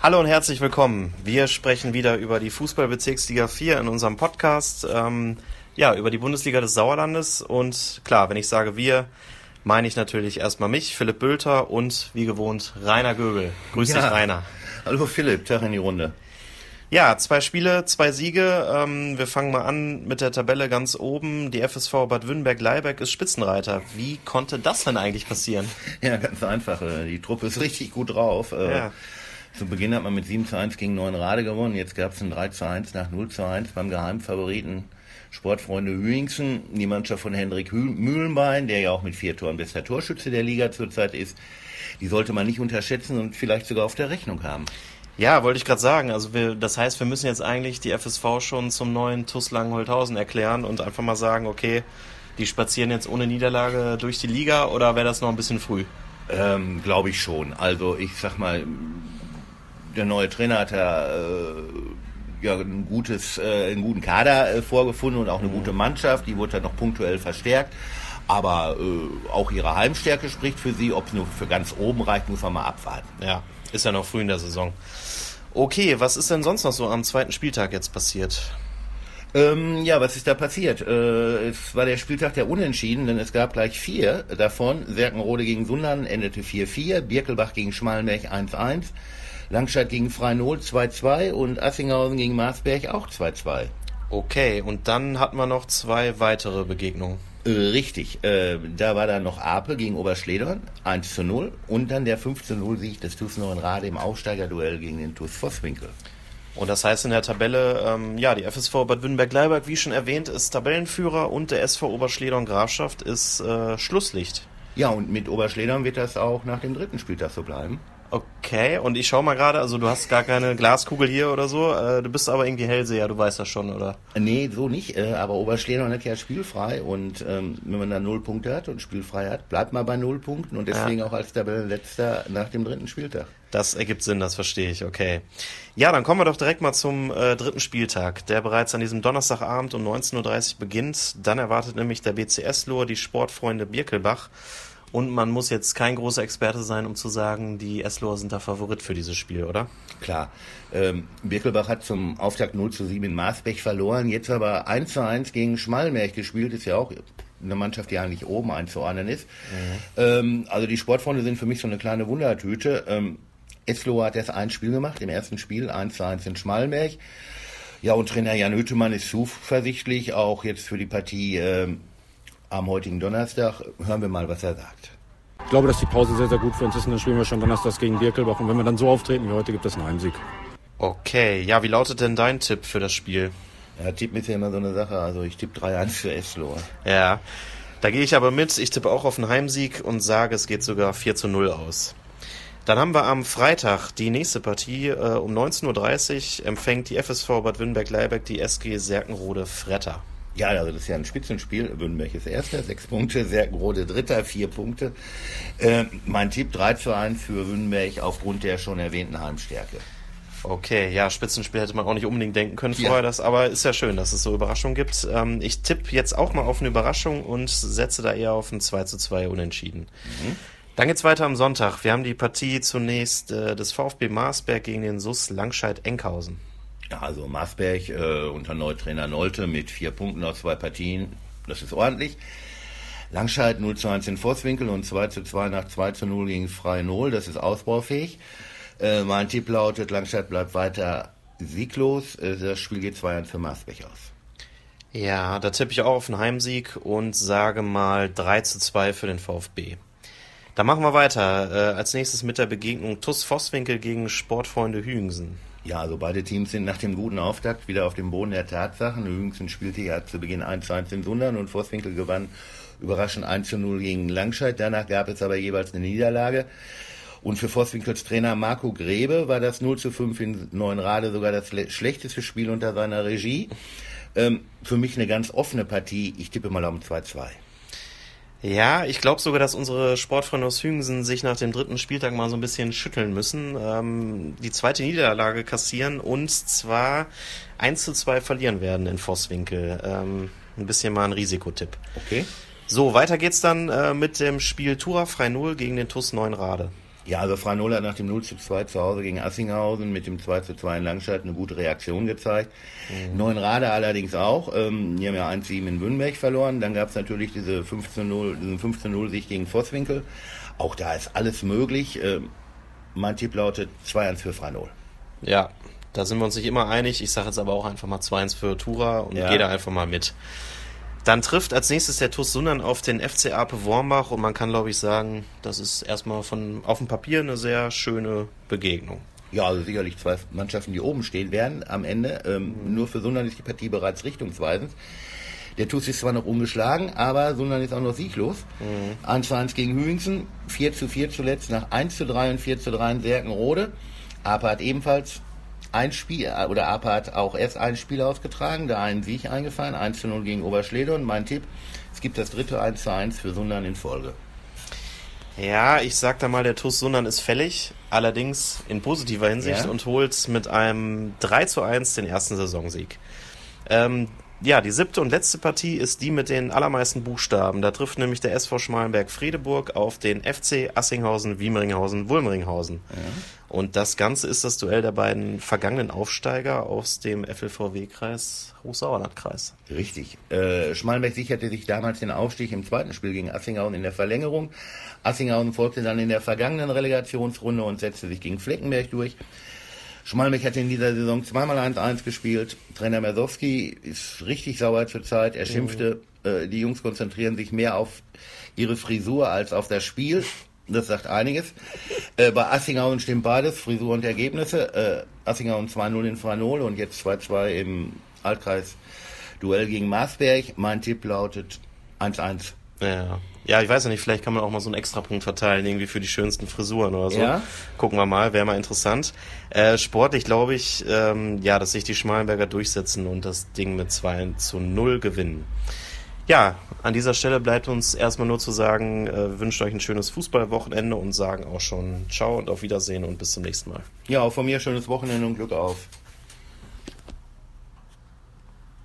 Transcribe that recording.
Hallo und herzlich willkommen. Wir sprechen wieder über die Fußballbezirksliga 4 in unserem Podcast. Ähm, ja, über die Bundesliga des Sauerlandes. Und klar, wenn ich sage wir, meine ich natürlich erstmal mich, Philipp Bülter und wie gewohnt Rainer Göbel. Grüß ja. dich, Rainer. Hallo Philipp, Tag in die Runde. Ja, zwei Spiele, zwei Siege. Ähm, wir fangen mal an mit der Tabelle ganz oben. Die FSV Bad Württemberg-Leibeck ist Spitzenreiter. Wie konnte das denn eigentlich passieren? Ja, ganz einfach. Die Truppe ist richtig gut drauf. Äh, ja. Zu Beginn hat man mit 7 zu 1 gegen Rade gewonnen. Jetzt gab es ein 3 zu 1 nach 0 zu 1 beim Geheimfavoriten Sportfreunde Hüingsen. Die Mannschaft von Hendrik Mühlenbein, der ja auch mit vier Toren bester Torschütze der Liga zurzeit ist. Die sollte man nicht unterschätzen und vielleicht sogar auf der Rechnung haben. Ja, wollte ich gerade sagen. Also wir, das heißt, wir müssen jetzt eigentlich die FSV schon zum neuen TUS Langenholthausen erklären und einfach mal sagen, okay, die spazieren jetzt ohne Niederlage durch die Liga oder wäre das noch ein bisschen früh? Ähm, Glaube ich schon. Also ich sag mal, der neue Trainer hat ja, äh, ja ein gutes, äh, einen guten Kader äh, vorgefunden und auch eine mhm. gute Mannschaft. Die wurde dann noch punktuell verstärkt. Aber äh, auch ihre Heimstärke spricht für sie. Ob es nur für ganz oben reicht, muss man mal abwarten. Ja, ist ja noch früh in der Saison. Okay, was ist denn sonst noch so am zweiten Spieltag jetzt passiert? Ähm, ja, was ist da passiert? Äh, es war der Spieltag der Unentschieden, denn es gab gleich vier davon. Serkenrode gegen Sundern endete 4-4, Birkelbach gegen Schmalenberg 1-1, Langscheid gegen Freinol 2-2 und Assinghausen gegen Marsberg auch 2-2. Okay, und dann hatten wir noch zwei weitere Begegnungen. Äh, richtig, äh, da war dann noch Ape gegen Oberschledern, 1 zu 0 und dann der 5 zu 0 Sieg des TuS Rade im Aufsteigerduell gegen den TuS Vosswinkel. Und das heißt in der Tabelle, ähm, ja, die FSV Bad Württemberg-Leiberg, wie schon erwähnt, ist Tabellenführer und der SV Oberschledern Grafschaft ist äh, Schlusslicht. Ja, und mit Oberschledern wird das auch nach dem dritten Spieltag so bleiben. Okay, und ich schau mal gerade, also du hast gar keine Glaskugel hier oder so, äh, du bist aber irgendwie Hellseher, du weißt das schon, oder? Nee, so nicht, äh, aber Oberschledern hat ja spielfrei und ähm, wenn man da null Punkte hat und spielfrei hat, bleibt man bei null Punkten und deswegen ja. auch als Tabellenletzter nach dem dritten Spieltag. Das ergibt Sinn, das verstehe ich, okay. Ja, dann kommen wir doch direkt mal zum äh, dritten Spieltag, der bereits an diesem Donnerstagabend um 19.30 Uhr beginnt. Dann erwartet nämlich der BCS-Lohr die Sportfreunde Birkelbach und man muss jetzt kein großer Experte sein, um zu sagen, die Esloer sind da Favorit für dieses Spiel, oder? Klar. Ähm, Birkelbach hat zum Auftakt 0 zu 7 in Maasbech verloren, jetzt aber 1 zu 1 gegen Schmalmerch gespielt, ist ja auch eine Mannschaft, die eigentlich oben einzuordnen ist. Mhm. Ähm, also die Sportfreunde sind für mich so eine kleine Wundertüte. Ähm, Eslohe hat erst ein Spiel gemacht, im ersten Spiel 1 zu 1 in Schmalmerch. Ja, und Trainer Jan Hüttemann ist zuversichtlich, auch jetzt für die Partie ähm, am heutigen Donnerstag. Hören wir mal, was er sagt. Ich glaube, dass die Pause sehr, sehr gut für uns ist und dann spielen wir schon Donnerstag gegen Birkelbach. Und wenn wir dann so auftreten wie heute, gibt es einen Heimsieg. Okay, ja, wie lautet denn dein Tipp für das Spiel? Ja, Tipp ist ja immer so eine Sache. Also ich tippe 3-1 für Eslohr. Ja, da gehe ich aber mit. Ich tippe auch auf einen Heimsieg und sage, es geht sogar 4 zu 0 aus. Dann haben wir am Freitag die nächste Partie. Äh, um 19.30 Uhr empfängt die FSV Bad Württemberg-Leibeck die SG Serkenrode Fretter. Ja, also das ist ja ein Spitzenspiel. Württemberg ist Erster, sechs Punkte, Serkenrode Dritter, vier Punkte. Äh, mein Tipp 3 zu 1 für Württemberg aufgrund der schon erwähnten Heimstärke. Okay, ja, Spitzenspiel hätte man auch nicht unbedingt denken können ja. vorher, das, aber ist ja schön, dass es so Überraschungen gibt. Ähm, ich tippe jetzt auch mal auf eine Überraschung und setze da eher auf ein 2 zu 2 Unentschieden. Mhm. Dann geht's weiter am Sonntag. Wir haben die Partie zunächst äh, des VfB Marsberg gegen den SUS Langscheid-Enkhausen. Ja, also Marsberg äh, unter Neutrainer Nolte mit vier Punkten aus zwei Partien, das ist ordentlich. Langscheid 0 zu 1 in Vosswinkel und 2 zu 2 nach 2 zu 0 gegen Freie Null, das ist ausbaufähig. Äh, mein Tipp lautet, Langscheid bleibt weiter sieglos. Äh, das Spiel geht 2 1 für Marsberg aus. Ja, da tippe ich auch auf einen Heimsieg und sage mal 3 zu 2 für den VfB. Dann machen wir weiter. Äh, als nächstes mit der Begegnung TUS Vosswinkel gegen Sportfreunde Hügensen. Ja, also beide Teams sind nach dem guten Auftakt wieder auf dem Boden der Tatsachen. Jüngsten spielte ja zu Beginn 1-1 in Sundern und Vorswinkel gewann überraschend 1-0 gegen Langscheid. Danach gab es aber jeweils eine Niederlage. Und für Vosswinkels Trainer Marco Grebe war das 0 zu 5 in Neuenrade sogar das schlechteste Spiel unter seiner Regie. Ähm, für mich eine ganz offene Partie. Ich tippe mal um 2-2. Ja, ich glaube sogar, dass unsere Sportfreunde aus Hügensen sich nach dem dritten Spieltag mal so ein bisschen schütteln müssen, ähm, die zweite Niederlage kassieren und zwar 1 zu 2 verlieren werden in Vosswinkel. Ähm, ein bisschen mal ein Risikotipp. Okay. So, weiter geht's dann äh, mit dem Spiel Tura Frei Null gegen den TUS Neunrade. Ja, also Franol hat nach dem 0 zu 2 zu Hause gegen Assinghausen mit dem 2 zu 2 in Langstadt eine gute Reaktion gezeigt. Mhm. Neuenrade allerdings auch. Ähm, die haben ja 1-7 in Wünnberg verloren. Dann gab es natürlich diese 15-0, diesen 15-0-Sieg gegen Vosswinkel. Auch da ist alles möglich. Ähm, mein Tipp lautet 2-1 für Franol. Ja, da sind wir uns nicht immer einig. Ich sage jetzt aber auch einfach mal 2-1 für Tura und ja. gehe da einfach mal mit. Dann trifft als nächstes der TuS Sundern auf den FC Ape Wormbach und man kann, glaube ich, sagen, das ist erstmal von auf dem Papier eine sehr schöne Begegnung. Ja, also sicherlich zwei Mannschaften, die oben stehen werden am Ende. Ähm, mhm. Nur für Sundern ist die Partie bereits richtungsweisend. Der TuS ist zwar noch ungeschlagen, aber Sundern ist auch noch sieglos. Mhm. 1 zu 1 gegen Hüingsen, 4 zu 4 zuletzt nach 1 zu 3 und 4 zu 3 in Serkenrode. Ape hat ebenfalls ein Spiel, äh, oder APA hat auch erst ein Spiel ausgetragen, da einen Sieg eingefallen, 1 zu 0 gegen Oberschlede und mein Tipp, es gibt das dritte 1 zu 1 für Sundern in Folge. Ja, ich sag da mal, der TuS Sundern ist fällig, allerdings in positiver Hinsicht ja? und holt mit einem 3 zu 1 den ersten Saisonsieg. Ähm, ja, die siebte und letzte Partie ist die mit den allermeisten Buchstaben. Da trifft nämlich der SV Schmalenberg-Friedeburg auf den FC Assinghausen, Wiemeringhausen, Wulmeringhausen. Ja. Und das Ganze ist das Duell der beiden vergangenen Aufsteiger aus dem FLVW-Kreis Hochsauerlandkreis. Richtig. Äh, Schmalenberg sicherte sich damals den Aufstieg im zweiten Spiel gegen Assinghausen in der Verlängerung. Assinghausen folgte dann in der vergangenen Relegationsrunde und setzte sich gegen Fleckenberg durch. Schmalmich hat in dieser Saison zweimal 1-1 gespielt. Trainer Mersowski ist richtig sauer zurzeit. Er schimpfte, äh, die Jungs konzentrieren sich mehr auf ihre Frisur als auf das Spiel. Das sagt einiges. Äh, bei Assinghausen stimmt beides, Frisur und Ergebnisse. Äh, Assinghausen 2-0 in Franol und jetzt 2-2 im Altkreis Duell gegen Marsberg. Mein Tipp lautet 1-1. Ja. Ja, ich weiß ja nicht, vielleicht kann man auch mal so einen Extrapunkt verteilen, irgendwie für die schönsten Frisuren oder so. Ja? Gucken wir mal, wäre mal interessant. Äh, sportlich glaube ich, ähm, ja, dass sich die Schmalenberger durchsetzen und das Ding mit 2 zu 0 gewinnen. Ja, an dieser Stelle bleibt uns erstmal nur zu sagen, äh, wünscht euch ein schönes Fußballwochenende und sagen auch schon Ciao und auf Wiedersehen und bis zum nächsten Mal. Ja, auch von mir schönes Wochenende und Glück auf.